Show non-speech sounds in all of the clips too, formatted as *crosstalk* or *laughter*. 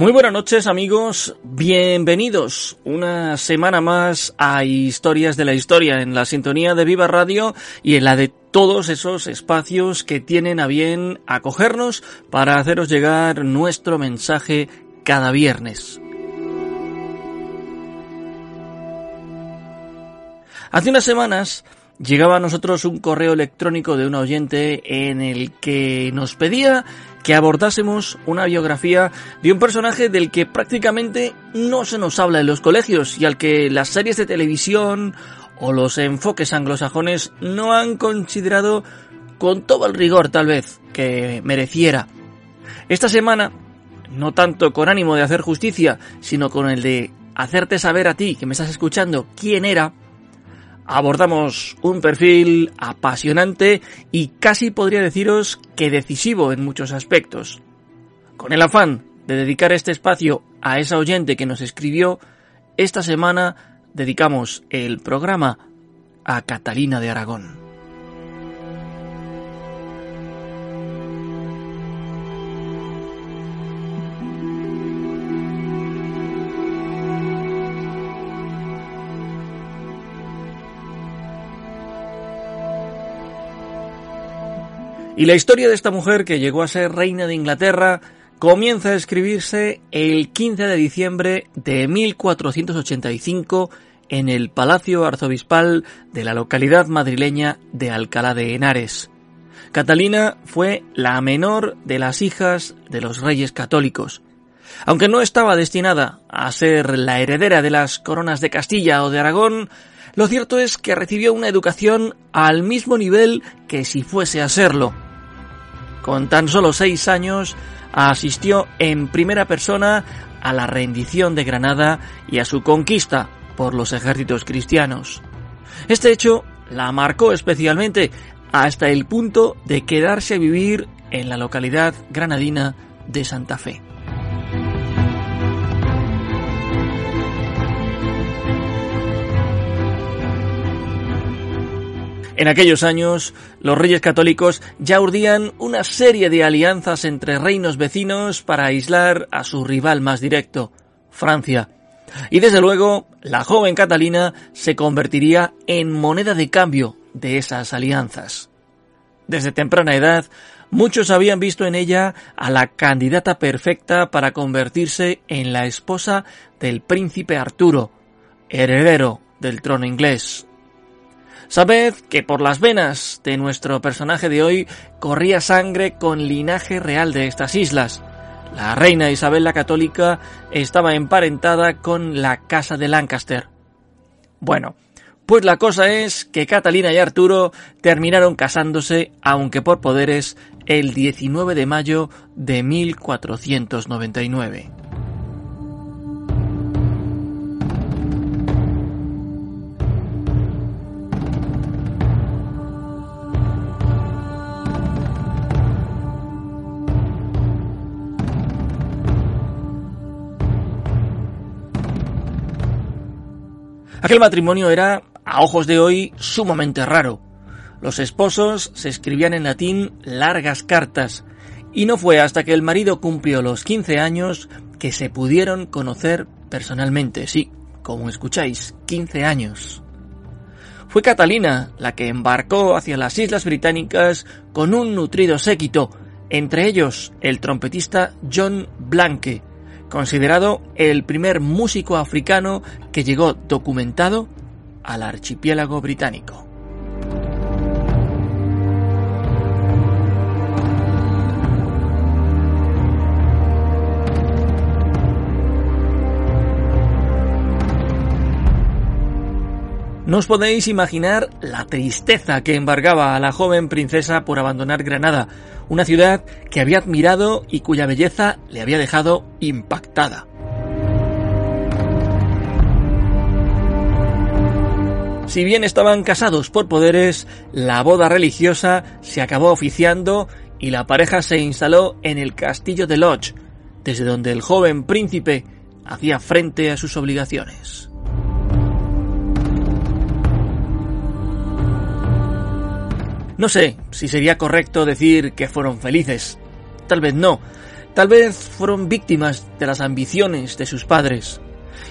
Muy buenas noches amigos, bienvenidos una semana más a Historias de la Historia en la sintonía de Viva Radio y en la de todos esos espacios que tienen a bien acogernos para haceros llegar nuestro mensaje cada viernes. Hace unas semanas llegaba a nosotros un correo electrónico de un oyente en el que nos pedía que abordásemos una biografía de un personaje del que prácticamente no se nos habla en los colegios y al que las series de televisión o los enfoques anglosajones no han considerado con todo el rigor tal vez que mereciera. Esta semana, no tanto con ánimo de hacer justicia, sino con el de hacerte saber a ti que me estás escuchando quién era, abordamos un perfil apasionante y casi podría deciros que decisivo en muchos aspectos. Con el afán de dedicar este espacio a esa oyente que nos escribió, esta semana dedicamos el programa a Catalina de Aragón. Y la historia de esta mujer que llegó a ser reina de Inglaterra comienza a escribirse el 15 de diciembre de 1485 en el Palacio Arzobispal de la localidad madrileña de Alcalá de Henares. Catalina fue la menor de las hijas de los reyes católicos. Aunque no estaba destinada a ser la heredera de las coronas de Castilla o de Aragón, lo cierto es que recibió una educación al mismo nivel que si fuese a serlo. Con tan solo seis años asistió en primera persona a la rendición de Granada y a su conquista por los ejércitos cristianos. Este hecho la marcó especialmente hasta el punto de quedarse a vivir en la localidad granadina de Santa Fe. En aquellos años, los reyes católicos ya urdían una serie de alianzas entre reinos vecinos para aislar a su rival más directo, Francia. Y desde luego, la joven Catalina se convertiría en moneda de cambio de esas alianzas. Desde temprana edad, muchos habían visto en ella a la candidata perfecta para convertirse en la esposa del príncipe Arturo, heredero del trono inglés. Sabed que por las venas de nuestro personaje de hoy corría sangre con linaje real de estas islas. La reina Isabel la Católica estaba emparentada con la casa de Lancaster. Bueno, pues la cosa es que Catalina y Arturo terminaron casándose, aunque por poderes, el 19 de mayo de 1499. Aquel matrimonio era, a ojos de hoy, sumamente raro. Los esposos se escribían en latín largas cartas, y no fue hasta que el marido cumplió los 15 años que se pudieron conocer personalmente, sí, como escucháis, 15 años. Fue Catalina la que embarcó hacia las Islas Británicas con un nutrido séquito, entre ellos el trompetista John Blanque, considerado el primer músico africano que llegó documentado al archipiélago británico. No os podéis imaginar la tristeza que embargaba a la joven princesa por abandonar Granada, una ciudad que había admirado y cuya belleza le había dejado impactada. Si bien estaban casados por poderes, la boda religiosa se acabó oficiando y la pareja se instaló en el castillo de Lodge, desde donde el joven príncipe hacía frente a sus obligaciones. No sé si sería correcto decir que fueron felices. Tal vez no. Tal vez fueron víctimas de las ambiciones de sus padres.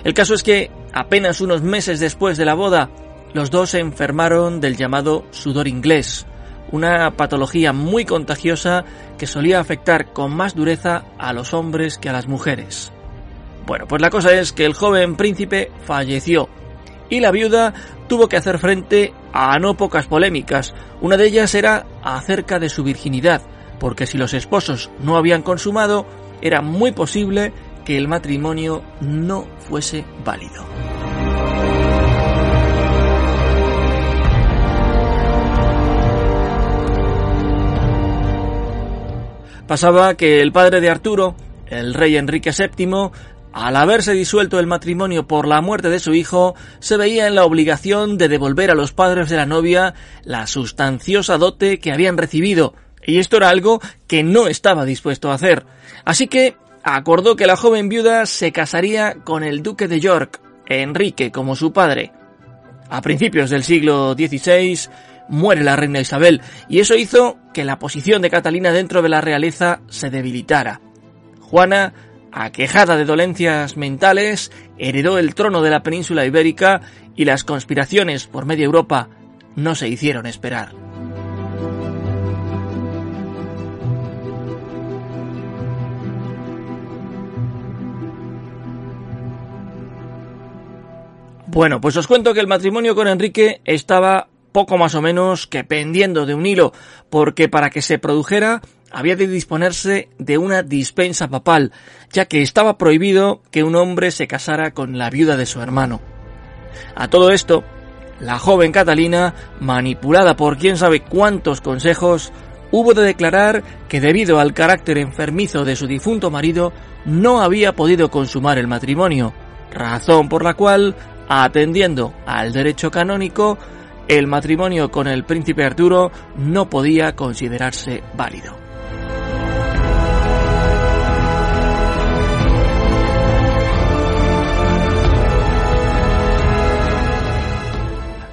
El caso es que, apenas unos meses después de la boda, los dos se enfermaron del llamado sudor inglés, una patología muy contagiosa que solía afectar con más dureza a los hombres que a las mujeres. Bueno, pues la cosa es que el joven príncipe falleció y la viuda tuvo que hacer frente a no pocas polémicas. Una de ellas era acerca de su virginidad, porque si los esposos no habían consumado, era muy posible que el matrimonio no fuese válido. Pasaba que el padre de Arturo, el rey Enrique VII, al haberse disuelto el matrimonio por la muerte de su hijo, se veía en la obligación de devolver a los padres de la novia la sustanciosa dote que habían recibido, y esto era algo que no estaba dispuesto a hacer. Así que acordó que la joven viuda se casaría con el duque de York, Enrique, como su padre. A principios del siglo XVI muere la reina Isabel, y eso hizo que la posición de Catalina dentro de la realeza se debilitara. Juana aquejada de dolencias mentales, heredó el trono de la península ibérica y las conspiraciones por media Europa no se hicieron esperar. Bueno, pues os cuento que el matrimonio con Enrique estaba poco más o menos que pendiendo de un hilo, porque para que se produjera había de disponerse de una dispensa papal, ya que estaba prohibido que un hombre se casara con la viuda de su hermano. A todo esto, la joven Catalina, manipulada por quién sabe cuántos consejos, hubo de declarar que debido al carácter enfermizo de su difunto marido, no había podido consumar el matrimonio, razón por la cual, atendiendo al derecho canónico, el matrimonio con el príncipe Arturo no podía considerarse válido.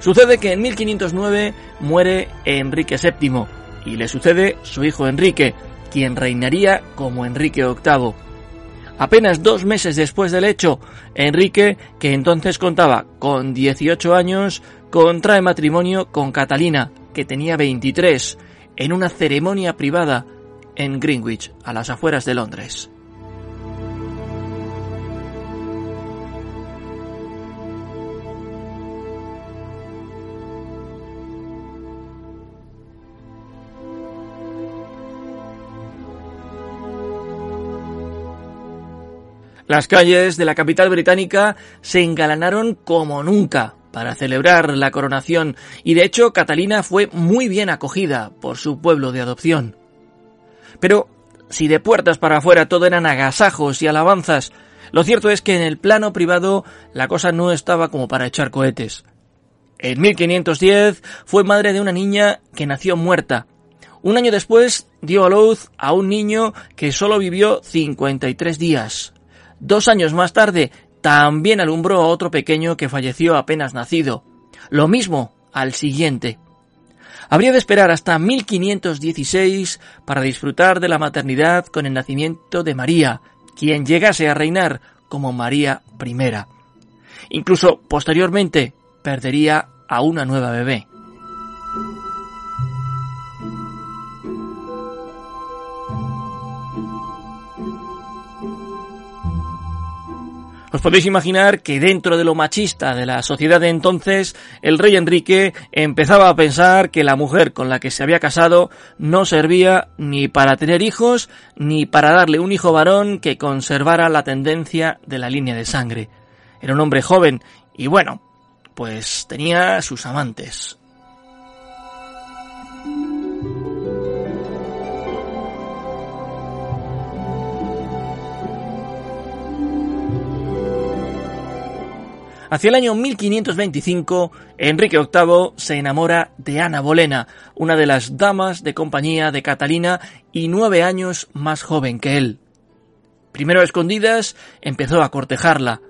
Sucede que en 1509 muere Enrique VII y le sucede su hijo Enrique, quien reinaría como Enrique VIII. Apenas dos meses después del hecho, Enrique, que entonces contaba con 18 años, contrae matrimonio con Catalina, que tenía 23, en una ceremonia privada en Greenwich, a las afueras de Londres. Las calles de la capital británica se engalanaron como nunca para celebrar la coronación y de hecho Catalina fue muy bien acogida por su pueblo de adopción. Pero si de puertas para afuera todo eran agasajos y alabanzas, lo cierto es que en el plano privado la cosa no estaba como para echar cohetes. En 1510 fue madre de una niña que nació muerta. Un año después dio a luz a un niño que solo vivió 53 días. Dos años más tarde, también alumbró a otro pequeño que falleció apenas nacido. Lo mismo al siguiente. Habría de esperar hasta 1516 para disfrutar de la maternidad con el nacimiento de María, quien llegase a reinar como María I. Incluso posteriormente perdería a una nueva bebé. Os podéis imaginar que dentro de lo machista de la sociedad de entonces, el rey Enrique empezaba a pensar que la mujer con la que se había casado no servía ni para tener hijos, ni para darle un hijo varón que conservara la tendencia de la línea de sangre. Era un hombre joven y bueno, pues tenía sus amantes. Hacia el año 1525, Enrique VIII se enamora de Ana Bolena, una de las damas de compañía de Catalina y nueve años más joven que él. Primero a escondidas, empezó a cortejarla.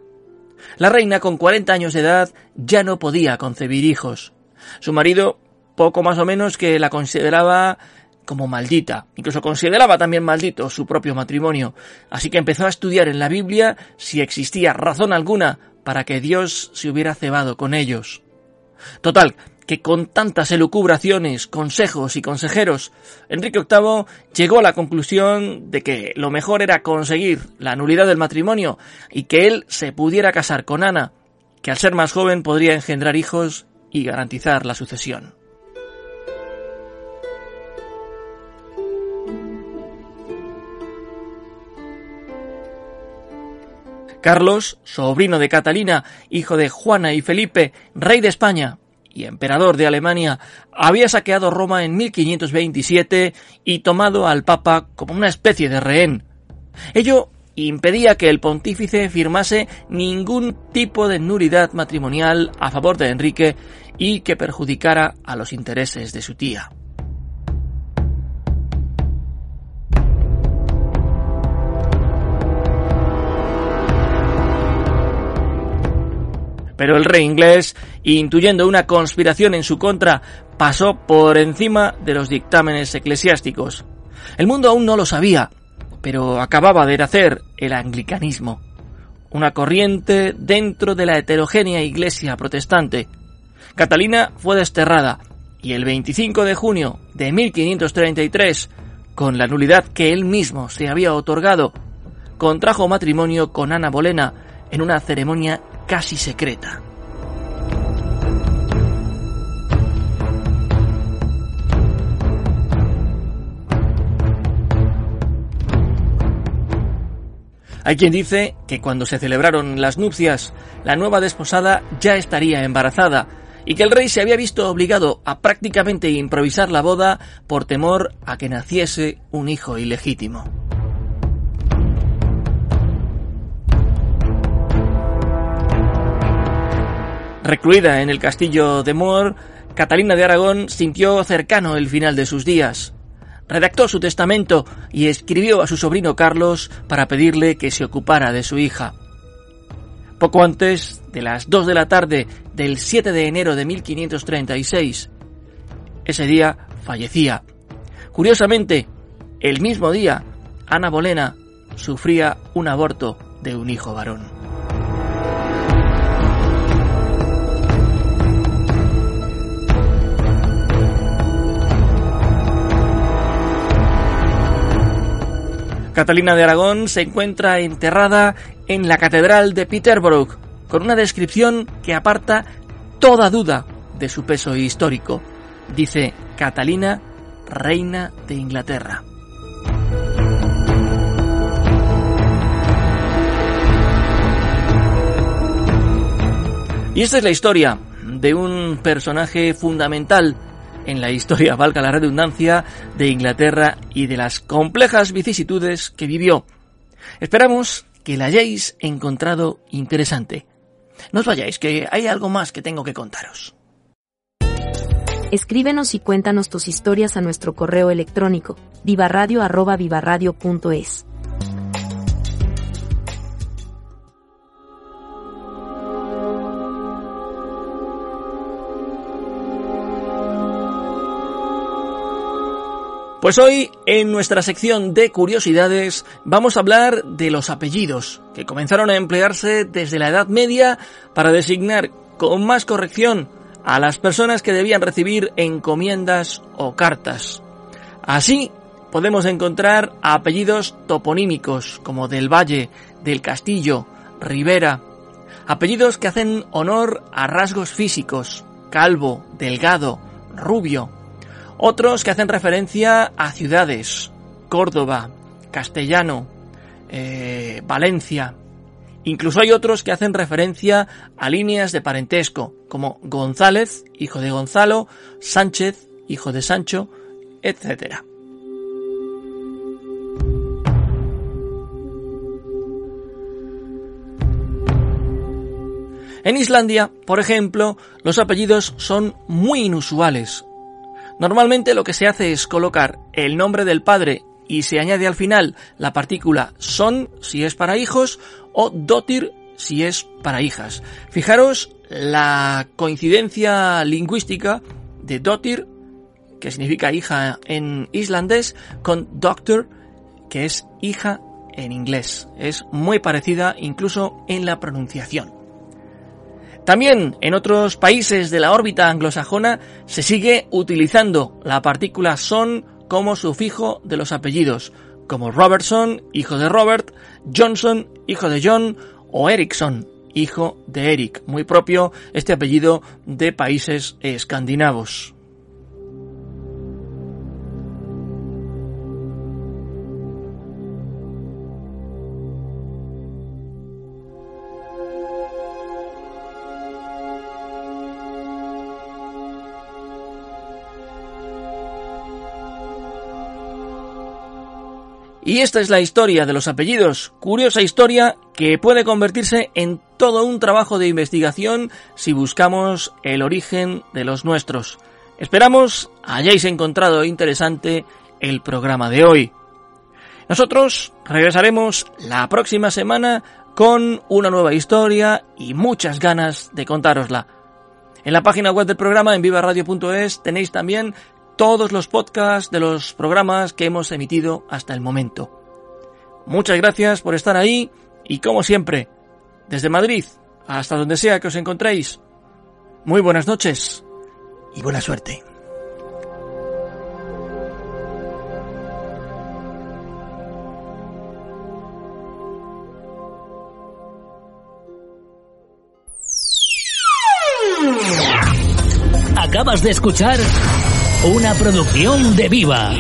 La reina, con 40 años de edad, ya no podía concebir hijos. Su marido, poco más o menos que la consideraba como maldita. Incluso consideraba también maldito su propio matrimonio. Así que empezó a estudiar en la Biblia si existía razón alguna para que Dios se hubiera cebado con ellos. Total, que con tantas elucubraciones, consejos y consejeros, Enrique VIII llegó a la conclusión de que lo mejor era conseguir la nulidad del matrimonio y que él se pudiera casar con Ana, que al ser más joven podría engendrar hijos y garantizar la sucesión. Carlos, sobrino de Catalina, hijo de Juana y Felipe, rey de España y emperador de Alemania, había saqueado Roma en 1527 y tomado al Papa como una especie de rehén. Ello impedía que el pontífice firmase ningún tipo de nulidad matrimonial a favor de Enrique y que perjudicara a los intereses de su tía. Pero el rey inglés, intuyendo una conspiración en su contra, pasó por encima de los dictámenes eclesiásticos. El mundo aún no lo sabía, pero acababa de nacer el anglicanismo, una corriente dentro de la heterogénea iglesia protestante. Catalina fue desterrada y el 25 de junio de 1533, con la nulidad que él mismo se había otorgado, contrajo matrimonio con Ana Bolena en una ceremonia casi secreta. Hay quien dice que cuando se celebraron las nupcias, la nueva desposada ya estaría embarazada y que el rey se había visto obligado a prácticamente improvisar la boda por temor a que naciese un hijo ilegítimo. Recluida en el castillo de Moor, Catalina de Aragón sintió cercano el final de sus días. Redactó su testamento y escribió a su sobrino Carlos para pedirle que se ocupara de su hija. Poco antes de las 2 de la tarde del 7 de enero de 1536, ese día fallecía. Curiosamente, el mismo día, Ana Bolena sufría un aborto de un hijo varón. Catalina de Aragón se encuentra enterrada en la Catedral de Peterborough, con una descripción que aparta toda duda de su peso histórico. Dice Catalina, reina de Inglaterra. Y esta es la historia de un personaje fundamental en la historia, *laughs* valga la redundancia, de Inglaterra y de las complejas vicisitudes que vivió. Esperamos que la hayáis encontrado interesante. No os vayáis, que hay algo más que tengo que contaros. Escríbenos y cuéntanos tus historias a nuestro correo electrónico, vivaradio.vivaradio.es. Pues hoy, en nuestra sección de curiosidades, vamos a hablar de los apellidos, que comenzaron a emplearse desde la Edad Media para designar con más corrección a las personas que debían recibir encomiendas o cartas. Así, podemos encontrar apellidos toponímicos, como del Valle, del Castillo, Rivera. Apellidos que hacen honor a rasgos físicos, calvo, delgado, rubio. Otros que hacen referencia a ciudades, Córdoba, Castellano, eh, Valencia. Incluso hay otros que hacen referencia a líneas de parentesco, como González, hijo de Gonzalo, Sánchez, hijo de Sancho, etc. En Islandia, por ejemplo, los apellidos son muy inusuales. Normalmente lo que se hace es colocar el nombre del padre y se añade al final la partícula son si es para hijos o dotir si es para hijas. Fijaros la coincidencia lingüística de dotir, que significa hija en islandés, con doctor, que es hija en inglés. Es muy parecida incluso en la pronunciación. También en otros países de la órbita anglosajona se sigue utilizando la partícula son como sufijo de los apellidos, como Robertson, hijo de Robert, Johnson, hijo de John, o Ericsson, hijo de Eric, muy propio este apellido de países escandinavos. Y esta es la historia de los apellidos, curiosa historia que puede convertirse en todo un trabajo de investigación si buscamos el origen de los nuestros. Esperamos hayáis encontrado interesante el programa de hoy. Nosotros regresaremos la próxima semana con una nueva historia y muchas ganas de contárosla. En la página web del programa en vivaradio.es tenéis también todos los podcasts de los programas que hemos emitido hasta el momento. Muchas gracias por estar ahí y como siempre, desde Madrid hasta donde sea que os encontréis, muy buenas noches y buena suerte. De escuchar una producción de Viva.